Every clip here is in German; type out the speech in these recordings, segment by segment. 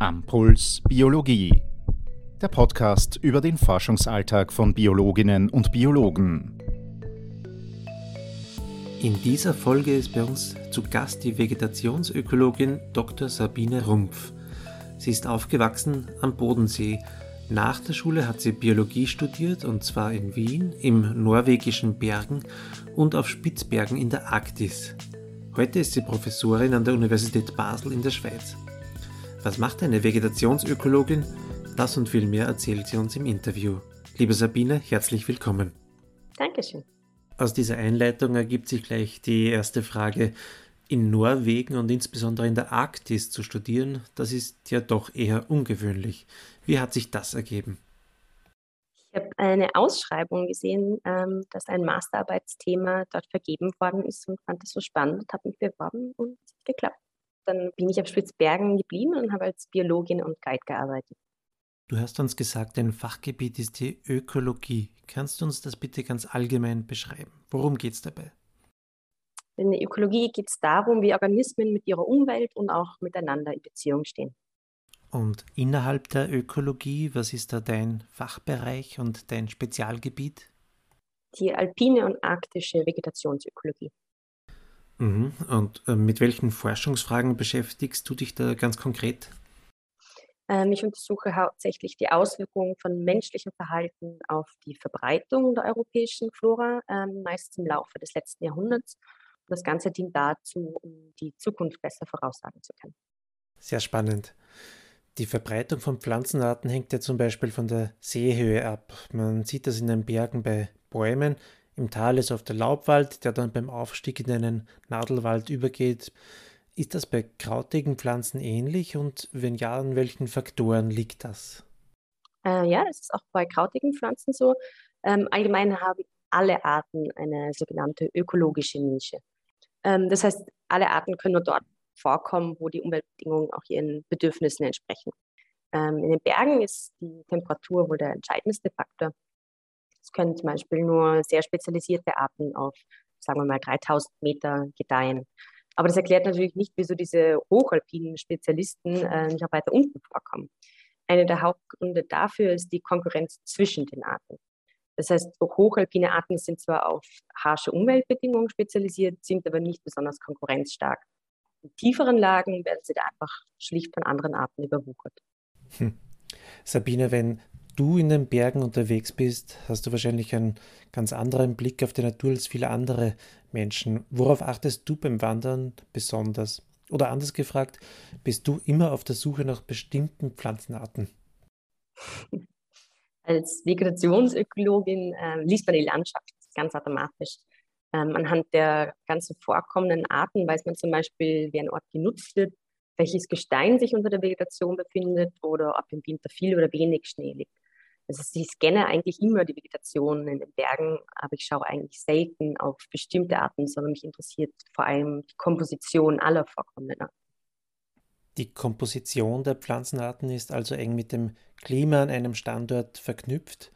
Am Puls Biologie. Der Podcast über den Forschungsalltag von Biologinnen und Biologen. In dieser Folge ist bei uns zu Gast die Vegetationsökologin Dr. Sabine Rumpf. Sie ist aufgewachsen am Bodensee. Nach der Schule hat sie Biologie studiert und zwar in Wien, im norwegischen Bergen und auf Spitzbergen in der Arktis. Heute ist sie Professorin an der Universität Basel in der Schweiz. Was macht eine Vegetationsökologin? Das und viel mehr erzählt sie uns im Interview. Liebe Sabine, herzlich willkommen. Dankeschön. Aus dieser Einleitung ergibt sich gleich die erste Frage. In Norwegen und insbesondere in der Arktis zu studieren, das ist ja doch eher ungewöhnlich. Wie hat sich das ergeben? Ich habe eine Ausschreibung gesehen, ähm, dass ein Masterarbeitsthema dort vergeben worden ist und fand das so spannend, habe mich beworben und es hat geklappt. Dann bin ich auf Spitzbergen geblieben und habe als Biologin und Guide gearbeitet. Du hast uns gesagt, dein Fachgebiet ist die Ökologie. Kannst du uns das bitte ganz allgemein beschreiben? Worum geht es dabei? In der Ökologie geht es darum, wie Organismen mit ihrer Umwelt und auch miteinander in Beziehung stehen. Und innerhalb der Ökologie, was ist da dein Fachbereich und dein Spezialgebiet? Die alpine und arktische Vegetationsökologie. Mhm. Und äh, mit welchen Forschungsfragen beschäftigst du dich da ganz konkret? Ähm, ich untersuche hauptsächlich die Auswirkungen von menschlichem Verhalten auf die Verbreitung der europäischen Flora, ähm, meist im Laufe des letzten Jahrhunderts. Und das Ganze dient dazu, um die Zukunft besser voraussagen zu können. Sehr spannend. Die Verbreitung von Pflanzenarten hängt ja zum Beispiel von der Seehöhe ab. Man sieht das in den Bergen bei Bäumen. Im Tal ist oft der Laubwald, der dann beim Aufstieg in einen Nadelwald übergeht. Ist das bei krautigen Pflanzen ähnlich und wenn ja, an welchen Faktoren liegt das? Äh, ja, das ist auch bei krautigen Pflanzen so. Ähm, allgemein haben alle Arten eine sogenannte ökologische Nische. Ähm, das heißt, alle Arten können nur dort vorkommen, wo die Umweltbedingungen auch ihren Bedürfnissen entsprechen. Ähm, in den Bergen ist die Temperatur wohl der entscheidendste Faktor. Es können zum Beispiel nur sehr spezialisierte Arten auf, sagen wir mal, 3000 Meter gedeihen. Aber das erklärt natürlich nicht, wieso diese hochalpinen Spezialisten äh, nicht auch weiter unten vorkommen. Einer der Hauptgründe dafür ist die Konkurrenz zwischen den Arten. Das heißt, hochalpine Arten sind zwar auf harsche Umweltbedingungen spezialisiert, sind aber nicht besonders konkurrenzstark. In tieferen Lagen werden sie da einfach schlicht von anderen Arten überwuchert. Hm. Sabine, wenn du in den Bergen unterwegs bist, hast du wahrscheinlich einen ganz anderen Blick auf die Natur als viele andere Menschen. Worauf achtest du beim Wandern besonders? Oder anders gefragt, bist du immer auf der Suche nach bestimmten Pflanzenarten? Als Vegetationsökologin äh, liest man die Landschaft ganz automatisch. Ähm, anhand der ganzen vorkommenden Arten weiß man zum Beispiel, wie ein Ort genutzt wird, welches Gestein sich unter der Vegetation befindet oder ob im Winter viel oder wenig Schnee liegt. Also ich scanne eigentlich immer die Vegetation in den Bergen, aber ich schaue eigentlich selten auf bestimmte Arten, sondern mich interessiert vor allem die Komposition aller vorkommenden Arten. Die Komposition der Pflanzenarten ist also eng mit dem Klima an einem Standort verknüpft.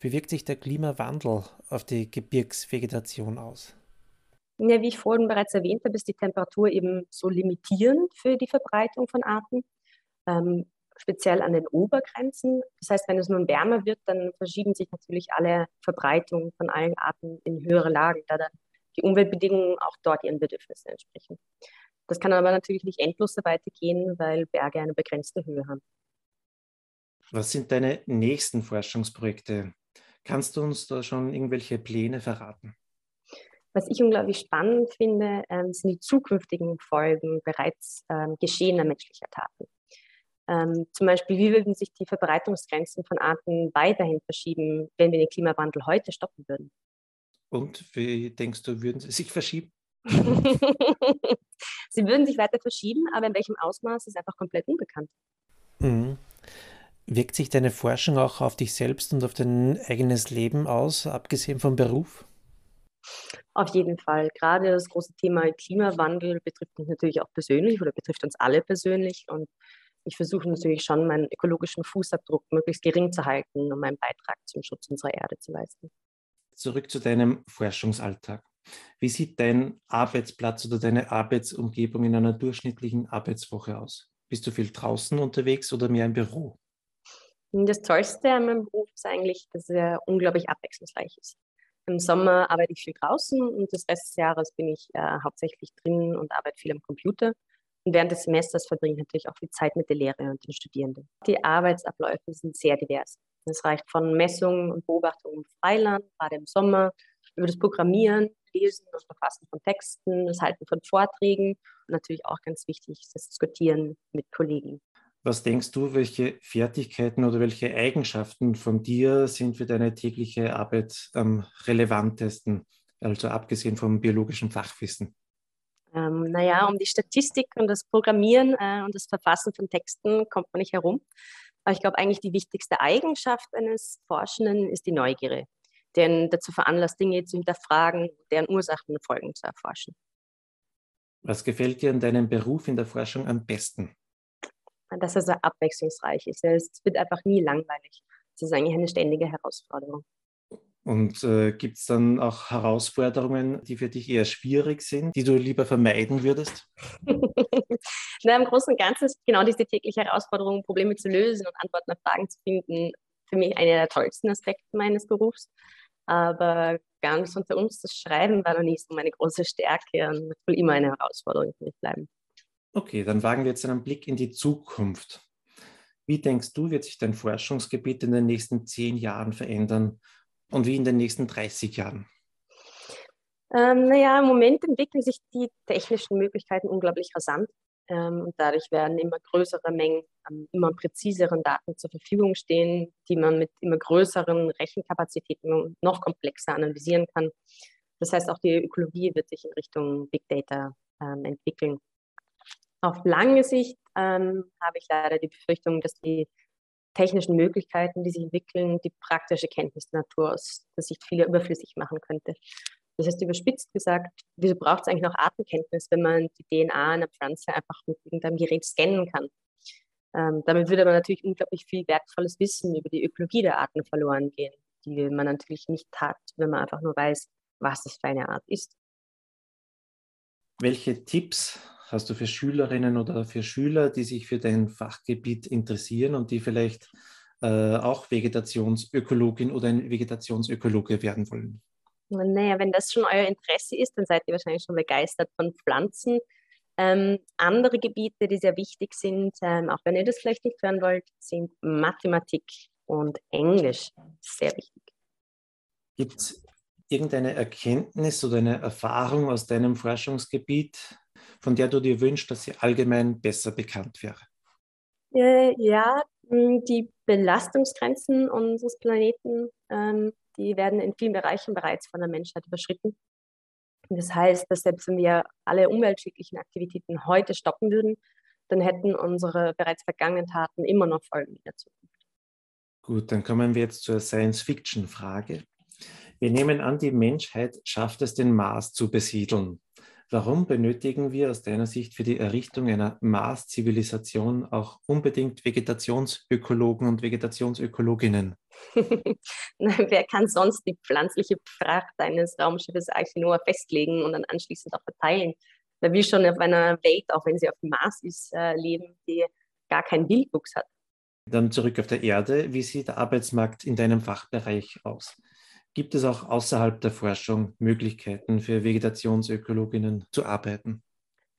Wie wirkt sich der Klimawandel auf die Gebirgsvegetation aus? Ja, wie ich vorhin bereits erwähnt habe, ist die Temperatur eben so limitierend für die Verbreitung von Arten, ähm, speziell an den Obergrenzen. Das heißt, wenn es nun wärmer wird, dann verschieben sich natürlich alle Verbreitungen von allen Arten in höhere Lagen, da dann die Umweltbedingungen auch dort ihren Bedürfnissen entsprechen. Das kann aber natürlich nicht endlos so weitergehen, weil Berge eine begrenzte Höhe haben. Was sind deine nächsten Forschungsprojekte? Kannst du uns da schon irgendwelche Pläne verraten? Was ich unglaublich spannend finde, ähm, sind die zukünftigen Folgen bereits ähm, geschehener menschlicher Taten. Ähm, zum Beispiel, wie würden sich die Verbreitungsgrenzen von Arten weiterhin verschieben, wenn wir den Klimawandel heute stoppen würden? Und wie denkst du, würden sie sich verschieben? sie würden sich weiter verschieben, aber in welchem Ausmaß ist einfach komplett unbekannt. Mhm. Wirkt sich deine Forschung auch auf dich selbst und auf dein eigenes Leben aus, abgesehen vom Beruf? Auf jeden Fall. Gerade das große Thema Klimawandel betrifft mich natürlich auch persönlich oder betrifft uns alle persönlich. Und ich versuche natürlich schon, meinen ökologischen Fußabdruck möglichst gering zu halten, um meinen Beitrag zum Schutz unserer Erde zu leisten. Zurück zu deinem Forschungsalltag. Wie sieht dein Arbeitsplatz oder deine Arbeitsumgebung in einer durchschnittlichen Arbeitswoche aus? Bist du viel draußen unterwegs oder mehr im Büro? Das Tollste an meinem Beruf ist eigentlich, dass er unglaublich abwechslungsreich ist. Im Sommer arbeite ich viel draußen und das Rest des Jahres bin ich äh, hauptsächlich drin und arbeite viel am Computer. Und während des Semesters verbringe ich natürlich auch viel Zeit mit der Lehre und den Studierenden. Die Arbeitsabläufe sind sehr divers. Es reicht von Messungen und Beobachtungen im Freiland, gerade im Sommer, über das Programmieren, Lesen und Verfassen von Texten, das Halten von Vorträgen und natürlich auch ganz wichtig, das Diskutieren mit Kollegen. Was denkst du, welche Fertigkeiten oder welche Eigenschaften von dir sind für deine tägliche Arbeit am relevantesten, also abgesehen vom biologischen Fachwissen? Ähm, naja, um die Statistik und das Programmieren äh, und das Verfassen von Texten kommt man nicht herum. Aber ich glaube, eigentlich die wichtigste Eigenschaft eines Forschenden ist die Neugierde, denn dazu veranlasst, Dinge zu hinterfragen, deren Ursachen und Folgen zu erforschen. Was gefällt dir an deinem Beruf in der Forschung am besten? dass er sehr abwechslungsreich ist. Es wird einfach nie langweilig. Es ist eigentlich eine ständige Herausforderung. Und äh, gibt es dann auch Herausforderungen, die für dich eher schwierig sind, die du lieber vermeiden würdest? Na, Im Großen und Ganzen ist genau diese tägliche Herausforderung, Probleme zu lösen und Antworten auf Fragen zu finden, für mich einer der tollsten Aspekte meines Berufs. Aber ganz unter uns, das Schreiben war noch nie so meine große Stärke und will immer eine Herausforderung für mich bleiben. Okay, dann wagen wir jetzt einen Blick in die Zukunft. Wie denkst du, wird sich dein Forschungsgebiet in den nächsten zehn Jahren verändern und wie in den nächsten 30 Jahren? Ähm, naja, im Moment entwickeln sich die technischen Möglichkeiten unglaublich rasant. Ähm, und dadurch werden immer größere Mengen an immer präziseren Daten zur Verfügung stehen, die man mit immer größeren Rechenkapazitäten noch komplexer analysieren kann. Das heißt, auch die Ökologie wird sich in Richtung Big Data ähm, entwickeln. Auf lange Sicht ähm, habe ich leider die Befürchtung, dass die technischen Möglichkeiten, die sich entwickeln, die praktische Kenntnis der Natur aus der Sicht vieler überflüssig machen könnte. Das heißt, überspitzt gesagt, wieso braucht es eigentlich noch Artenkenntnis, wenn man die DNA einer Pflanze einfach mit irgendeinem Gerät scannen kann? Ähm, damit würde aber natürlich unglaublich viel wertvolles Wissen über die Ökologie der Arten verloren gehen, die man natürlich nicht hat, wenn man einfach nur weiß, was das für eine Art ist. Welche Tipps hast du für Schülerinnen oder für Schüler, die sich für dein Fachgebiet interessieren und die vielleicht äh, auch Vegetationsökologin oder ein Vegetationsökologe werden wollen? Naja, wenn das schon euer Interesse ist, dann seid ihr wahrscheinlich schon begeistert von Pflanzen. Ähm, andere Gebiete, die sehr wichtig sind, ähm, auch wenn ihr das vielleicht nicht hören wollt, sind Mathematik und Englisch. Sehr wichtig. Gibt es irgendeine Erkenntnis oder eine Erfahrung aus deinem Forschungsgebiet, von der du dir wünschst, dass sie allgemein besser bekannt wäre? Äh, ja, die Belastungsgrenzen unseres Planeten, ähm, die werden in vielen Bereichen bereits von der Menschheit überschritten. Das heißt, dass selbst wenn wir alle umweltschädlichen Aktivitäten heute stoppen würden, dann hätten unsere bereits vergangenen Taten immer noch Folgen in der Zukunft. Gut, dann kommen wir jetzt zur Science-Fiction-Frage. Wir nehmen an, die Menschheit schafft es, den Mars zu besiedeln. Warum benötigen wir aus deiner Sicht für die Errichtung einer Mars-Zivilisation auch unbedingt Vegetationsökologen und Vegetationsökologinnen? Wer kann sonst die pflanzliche Pracht eines Raumschiffes Archinoa festlegen und dann anschließend auch verteilen? Wer will schon auf einer Welt, auch wenn sie auf dem Mars ist, äh, leben, die gar keinen Wildwuchs hat? Dann zurück auf der Erde. Wie sieht der Arbeitsmarkt in deinem Fachbereich aus? Gibt es auch außerhalb der Forschung Möglichkeiten für Vegetationsökologinnen zu arbeiten?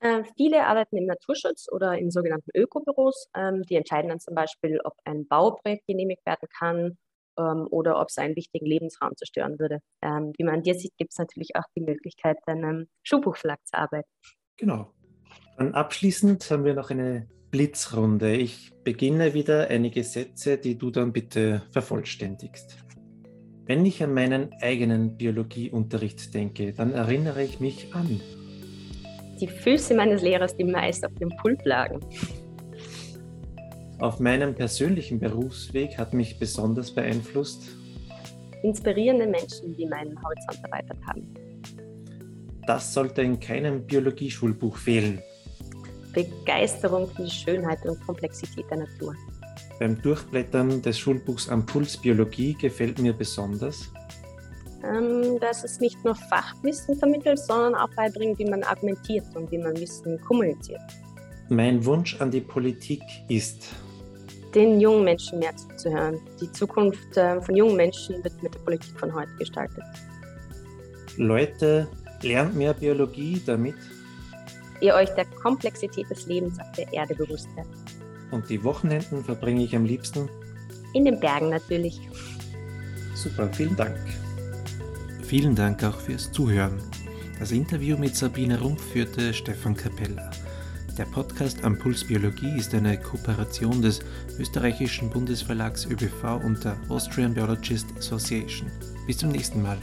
Äh, viele arbeiten im Naturschutz oder in sogenannten Ökobüros. Ähm, die entscheiden dann zum Beispiel, ob ein Bauprojekt genehmigt werden kann ähm, oder ob es einen wichtigen Lebensraum zerstören würde. Ähm, wie man dir sieht, gibt es natürlich auch die Möglichkeit, in einem Schulbuchverlag zu arbeiten. Genau. Dann abschließend haben wir noch eine Blitzrunde. Ich beginne wieder einige Sätze, die du dann bitte vervollständigst. Wenn ich an meinen eigenen Biologieunterricht denke, dann erinnere ich mich an die Füße meines Lehrers, die meist auf dem Pult lagen. Auf meinem persönlichen Berufsweg hat mich besonders beeinflusst inspirierende Menschen, die meinen Horizont erweitert haben. Das sollte in keinem Biologieschulbuch fehlen. Begeisterung für die Schönheit und Komplexität der Natur. Beim Durchblättern des Schulbuchs am Puls Biologie gefällt mir besonders, ähm, dass es nicht nur Fachwissen vermittelt, sondern auch beibringt, wie man argumentiert und wie man Wissen kommuniziert. Mein Wunsch an die Politik ist, den jungen Menschen mehr zuzuhören. Die Zukunft äh, von jungen Menschen wird mit der Politik von heute gestaltet. Leute, lernt mehr Biologie, damit ihr euch der Komplexität des Lebens auf der Erde bewusst werdet. Und die Wochenenden verbringe ich am liebsten? In den Bergen natürlich. Super, vielen Dank. Vielen Dank auch fürs Zuhören. Das Interview mit Sabine Rumpf führte Stefan Capella. Der Podcast Am Puls Biologie ist eine Kooperation des österreichischen Bundesverlags ÖBV und der Austrian Biologist Association. Bis zum nächsten Mal.